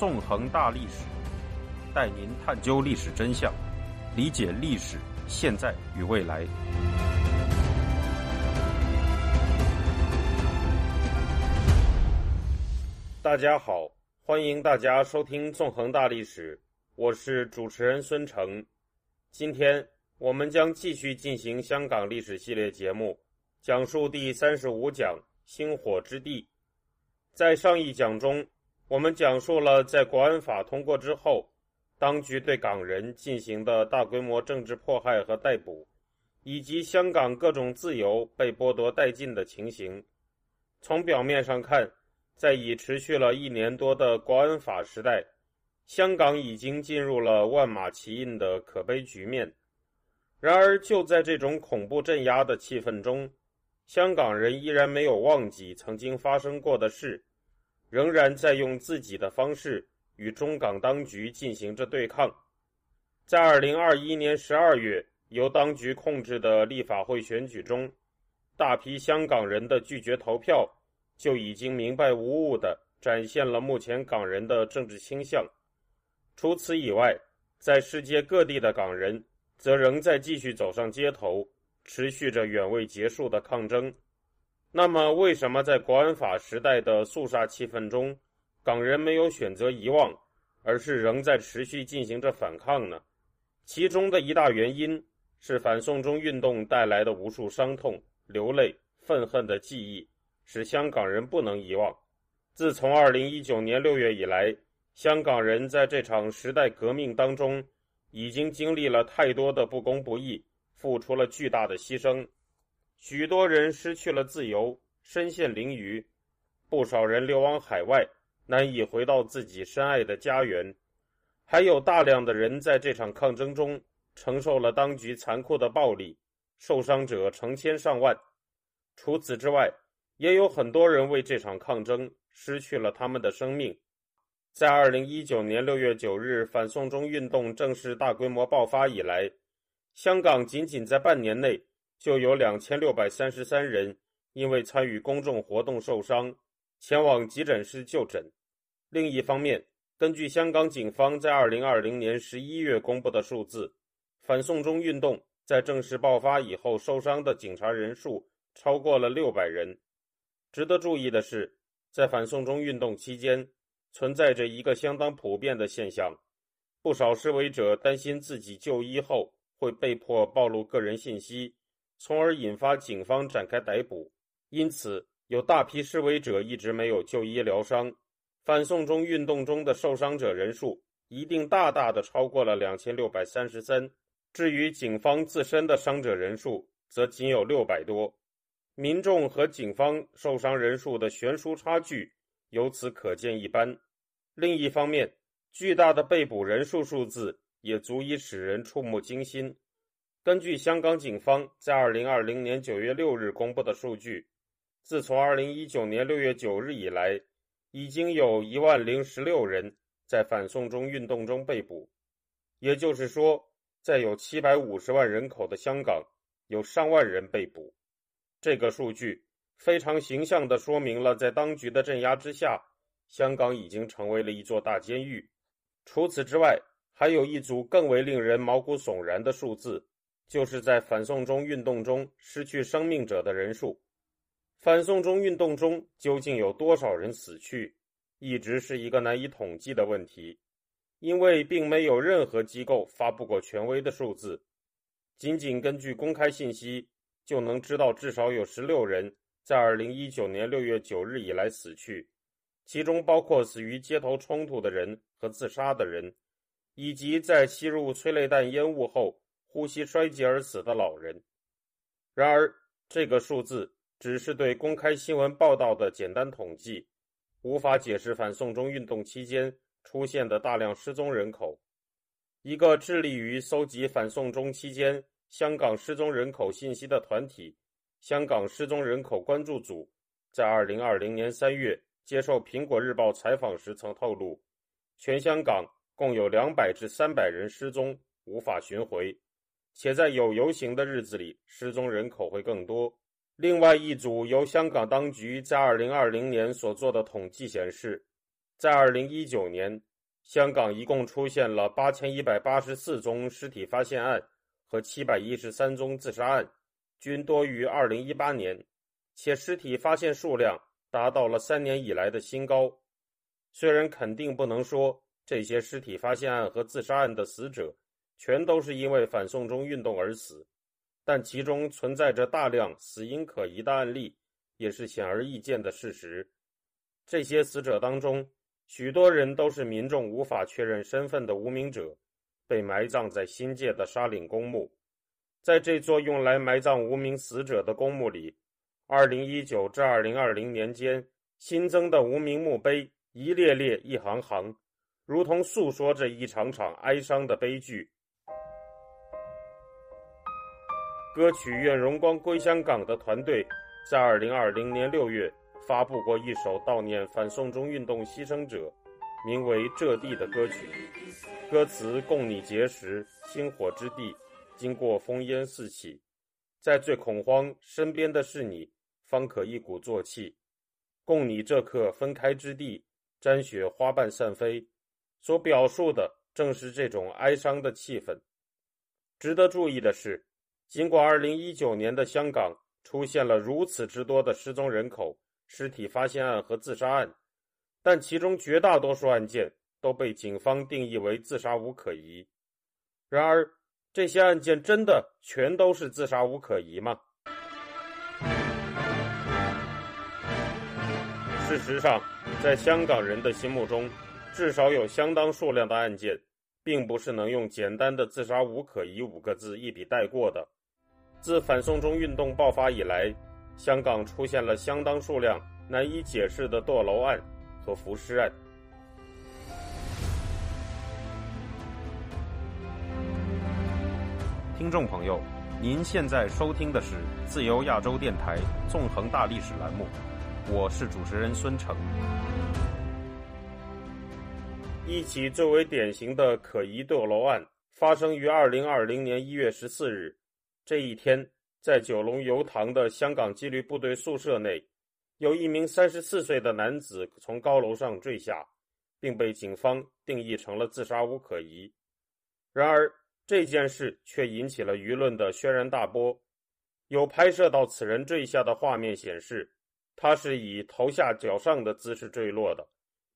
纵横大历史，带您探究历史真相，理解历史现在与未来。大家好，欢迎大家收听《纵横大历史》，我是主持人孙成。今天我们将继续进行香港历史系列节目，讲述第三十五讲“星火之地”。在上一讲中，我们讲述了在国安法通过之后，当局对港人进行的大规模政治迫害和逮捕，以及香港各种自由被剥夺殆尽的情形。从表面上看，在已持续了一年多的国安法时代，香港已经进入了万马齐喑的可悲局面。然而，就在这种恐怖镇压的气氛中，香港人依然没有忘记曾经发生过的事，仍然在用自己的方式与中港当局进行着对抗。在2021年12月由当局控制的立法会选举中，大批香港人的拒绝投票。就已经明白无误地展现了目前港人的政治倾向。除此以外，在世界各地的港人则仍在继续走上街头，持续着远未结束的抗争。那么，为什么在国安法时代的肃杀气氛中，港人没有选择遗忘，而是仍在持续进行着反抗呢？其中的一大原因是反送中运动带来的无数伤痛、流泪、愤恨的记忆。使香港人不能遗忘。自从二零一九年六月以来，香港人在这场时代革命当中，已经经历了太多的不公不义，付出了巨大的牺牲。许多人失去了自由，身陷囹圄；不少人流亡海外，难以回到自己深爱的家园。还有大量的人在这场抗争中承受了当局残酷的暴力，受伤者成千上万。除此之外，也有很多人为这场抗争失去了他们的生命。在二零一九年六月九日反送中运动正式大规模爆发以来，香港仅仅在半年内就有两千六百三十三人因为参与公众活动受伤，前往急诊室就诊。另一方面，根据香港警方在二零二零年十一月公布的数字，反送中运动在正式爆发以后受伤的警察人数超过了六百人。值得注意的是，在反送中运动期间，存在着一个相当普遍的现象：不少示威者担心自己就医后会被迫暴露个人信息，从而引发警方展开逮捕。因此，有大批示威者一直没有就医疗伤。反送中运动中的受伤者人数一定大大的超过了两千六百三十三。至于警方自身的伤者人数，则仅有六百多。民众和警方受伤人数的悬殊差距由此可见一斑。另一方面，巨大的被捕人数数字也足以使人触目惊心。根据香港警方在2020年9月6日公布的数据，自从2019年6月9日以来，已经有一万零十六人在反送中运动中被捕。也就是说，在有750万人口的香港，有上万人被捕。这个数据非常形象地说明了，在当局的镇压之下，香港已经成为了一座大监狱。除此之外，还有一组更为令人毛骨悚然的数字，就是在反送中运动中失去生命者的人数。反送中运动中究竟有多少人死去，一直是一个难以统计的问题，因为并没有任何机构发布过权威的数字。仅仅根据公开信息。就能知道至少有十六人在二零一九年六月九日以来死去，其中包括死于街头冲突的人和自杀的人，以及在吸入催泪弹烟雾后呼吸衰竭而死的老人。然而，这个数字只是对公开新闻报道的简单统计，无法解释反送中运动期间出现的大量失踪人口。一个致力于搜集反送中期间。香港失踪人口信息的团体“香港失踪人口关注组”在二零二零年三月接受《苹果日报》采访时曾透露，全香港共有两百至三百人失踪，无法寻回，且在有游行的日子里，失踪人口会更多。另外一组由香港当局在二零二零年所做的统计显示，在二零一九年香港一共出现了八千一百八十四宗尸体发现案和七百一十三宗自杀案，均多于二零一八年，且尸体发现数量达到了三年以来的新高。虽然肯定不能说这些尸体发现案和自杀案的死者全都是因为反送中运动而死，但其中存在着大量死因可疑的案例，也是显而易见的事实。这些死者当中，许多人都是民众无法确认身份的无名者，被埋葬在新界的沙岭公墓。在这座用来埋葬无名死者的公墓里，2019至2020年间新增的无名墓碑一列列、一行行，如同诉说着一场场哀伤的悲剧。歌曲《愿荣光归香港》的团队在2020年6月。发布过一首悼念反送中运动牺牲者，名为《这地》的歌曲。歌词供你结识星火之地，经过烽烟四起，在最恐慌，身边的是你，方可一鼓作气。供你这刻分开之地，沾雪花瓣散飞，所表述的正是这种哀伤的气氛。值得注意的是，尽管2019年的香港出现了如此之多的失踪人口。尸体发现案和自杀案，但其中绝大多数案件都被警方定义为自杀无可疑。然而，这些案件真的全都是自杀无可疑吗？事实上，在香港人的心目中，至少有相当数量的案件，并不是能用简单的“自杀无可疑”五个字一笔带过的。自反送中运动爆发以来，香港出现了相当数量难以解释的堕楼案和浮尸案。听众朋友，您现在收听的是自由亚洲电台纵横大历史栏目，我是主持人孙成。一起最为典型的可疑堕楼案发生于二零二零年一月十四日，这一天。在九龙油塘的香港纪律部队宿舍内，有一名三十四岁的男子从高楼上坠下，并被警方定义成了自杀无可疑。然而，这件事却引起了舆论的轩然大波。有拍摄到此人坠下的画面显示，他是以头下脚上的姿势坠落的，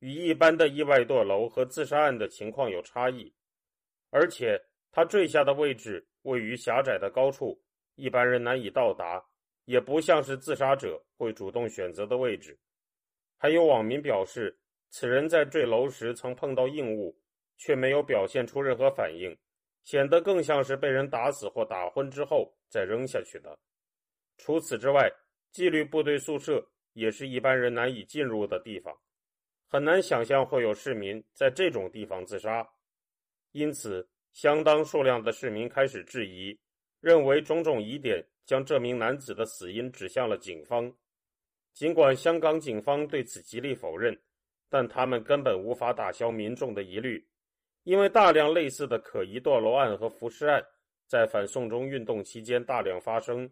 与一般的意外堕楼和自杀案的情况有差异。而且，他坠下的位置位于狭窄的高处。一般人难以到达，也不像是自杀者会主动选择的位置。还有网民表示，此人在坠楼时曾碰到硬物，却没有表现出任何反应，显得更像是被人打死或打昏之后再扔下去的。除此之外，纪律部队宿舍也是一般人难以进入的地方，很难想象会有市民在这种地方自杀。因此，相当数量的市民开始质疑。认为种种疑点将这名男子的死因指向了警方，尽管香港警方对此极力否认，但他们根本无法打消民众的疑虑，因为大量类似的可疑堕楼案和浮尸案在反送中运动期间大量发生，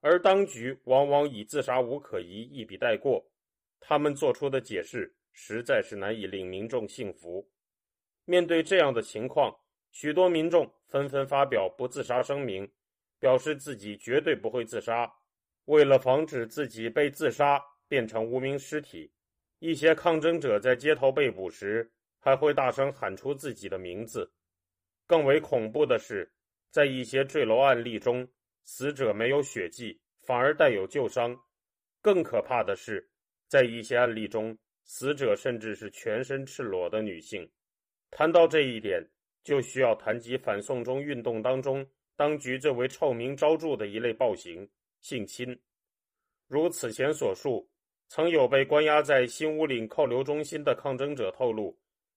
而当局往往以自杀无可疑一笔带过，他们做出的解释实在是难以令民众信服。面对这样的情况，许多民众纷纷发表不自杀声明。表示自己绝对不会自杀。为了防止自己被自杀变成无名尸体，一些抗争者在街头被捕时还会大声喊出自己的名字。更为恐怖的是，在一些坠楼案例中，死者没有血迹，反而带有旧伤。更可怕的是，在一些案例中，死者甚至是全身赤裸的女性。谈到这一点，就需要谈及反送中运动当中。当局最为臭名昭著的一类暴行——性侵。如此前所述，曾有被关押在新屋岭扣留中心的抗争者透露，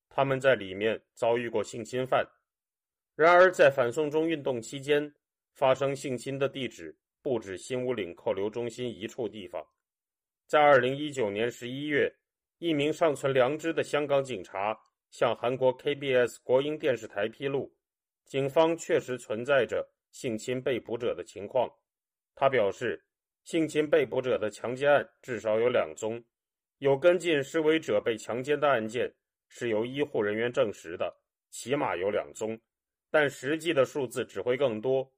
他们在里面遭遇过性侵犯。然而，在反送中运动期间，发生性侵的地址不止新屋岭扣留中心一处地方。在2019年11月，一名尚存良知的香港警察向韩国 KBS 国营电视台披露。警方确实存在着性侵被捕者的情况。他表示，性侵被捕者的强奸案至少有两宗，有跟进示威者被强奸的案件，是由医护人员证实的，起码有两宗，但实际的数字只会更多。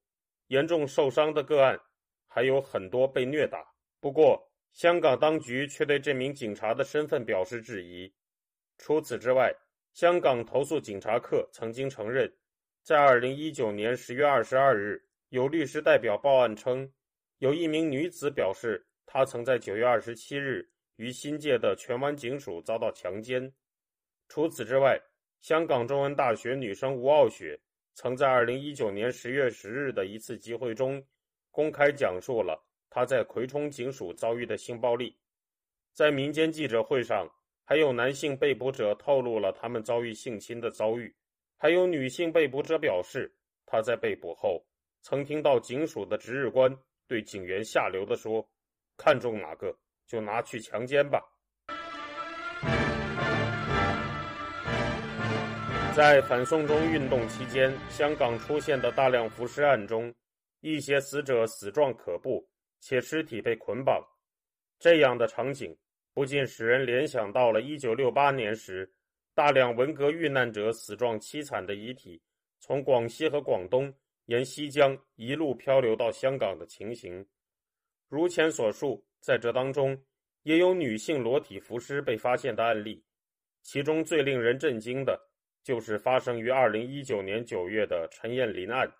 严重受伤的个案还有很多被虐打。不过，香港当局却对这名警察的身份表示质疑。除此之外，香港投诉警察课曾经承认，在2019年10月22日，有律师代表报案称，有一名女子表示，她曾在9月27日于新界的荃湾警署遭到强奸。除此之外，香港中文大学女生吴傲雪曾在2019年10月10日的一次集会中，公开讲述了她在葵涌警署遭遇的性暴力。在民间记者会上。还有男性被捕者透露了他们遭遇性侵的遭遇，还有女性被捕者表示，她在被捕后曾听到警署的值日官对警员下流的说：“看中哪个就拿去强奸吧。”在反送中运动期间，香港出现的大量浮尸案中，一些死者死状可怖，且尸体被捆绑，这样的场景。不禁使人联想到了1968年时，大量文革遇难者死状凄惨的遗体从广西和广东沿西江一路漂流到香港的情形。如前所述，在这当中也有女性裸体浮尸被发现的案例，其中最令人震惊的就是发生于2019年9月的陈燕林案。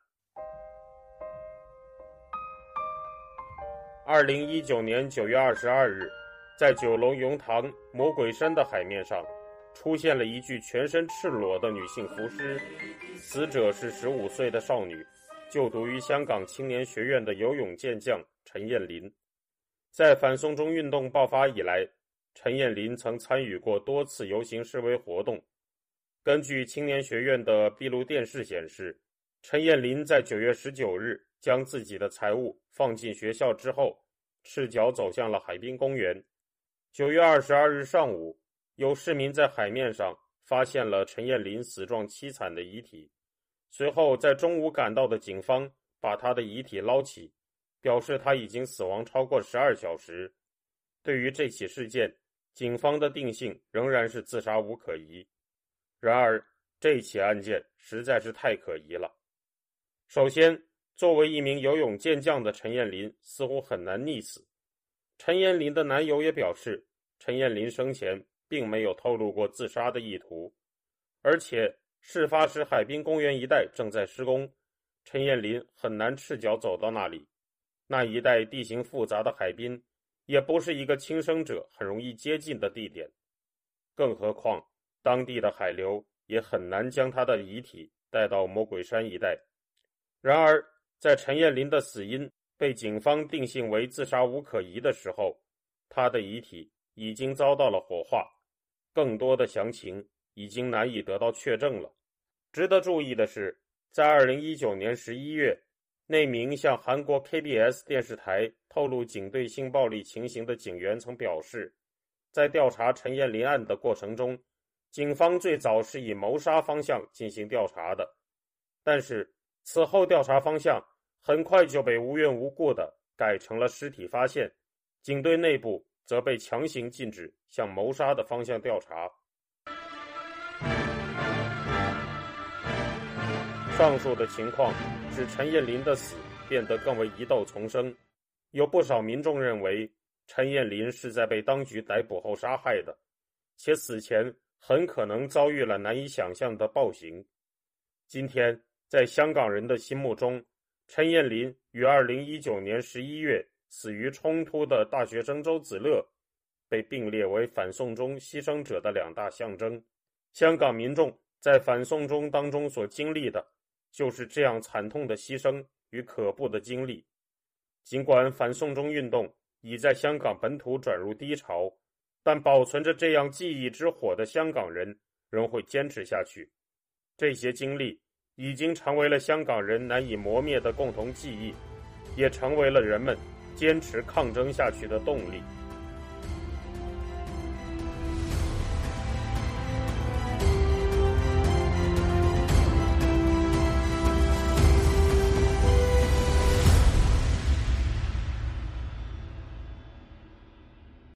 2019年9月22日。在九龙油塘魔鬼山的海面上，出现了一具全身赤裸的女性浮尸，死者是十五岁的少女，就读于香港青年学院的游泳健将陈燕林。在反送中运动爆发以来，陈燕林曾参与过多次游行示威活动。根据青年学院的闭路电视显示，陈燕林在九月十九日将自己的财物放进学校之后，赤脚走向了海滨公园。九月二十二日上午，有市民在海面上发现了陈燕林死状凄惨的遗体。随后，在中午赶到的警方把他的遗体捞起，表示他已经死亡超过十二小时。对于这起事件，警方的定性仍然是自杀无可疑。然而，这起案件实在是太可疑了。首先，作为一名游泳健将的陈燕林似乎很难溺死。陈燕林的男友也表示，陈燕林生前并没有透露过自杀的意图，而且事发时海滨公园一带正在施工，陈燕林很难赤脚走到那里。那一带地形复杂的海滨，也不是一个轻生者很容易接近的地点，更何况当地的海流也很难将他的遗体带到魔鬼山一带。然而，在陈燕林的死因。被警方定性为自杀无可疑的时候，他的遗体已经遭到了火化，更多的详情已经难以得到确证了。值得注意的是，在二零一九年十一月，那名向韩国 KBS 电视台透露警队性暴力情形的警员曾表示，在调查陈彦林案的过程中，警方最早是以谋杀方向进行调查的，但是此后调查方向。很快就被无缘无故的改成了尸体发现，警队内部则被强行禁止向谋杀的方向调查。上述的情况使陈彦林的死变得更为疑窦丛生，有不少民众认为陈彦林是在被当局逮捕后杀害的，且死前很可能遭遇了难以想象的暴行。今天，在香港人的心目中，陈彦霖于二零一九年十一月死于冲突的大学生周子乐，被并列为反送中牺牲者的两大象征。香港民众在反送中当中所经历的，就是这样惨痛的牺牲与可怖的经历。尽管反送中运动已在香港本土转入低潮，但保存着这样记忆之火的香港人仍会坚持下去。这些经历。已经成为了香港人难以磨灭的共同记忆，也成为了人们坚持抗争下去的动力。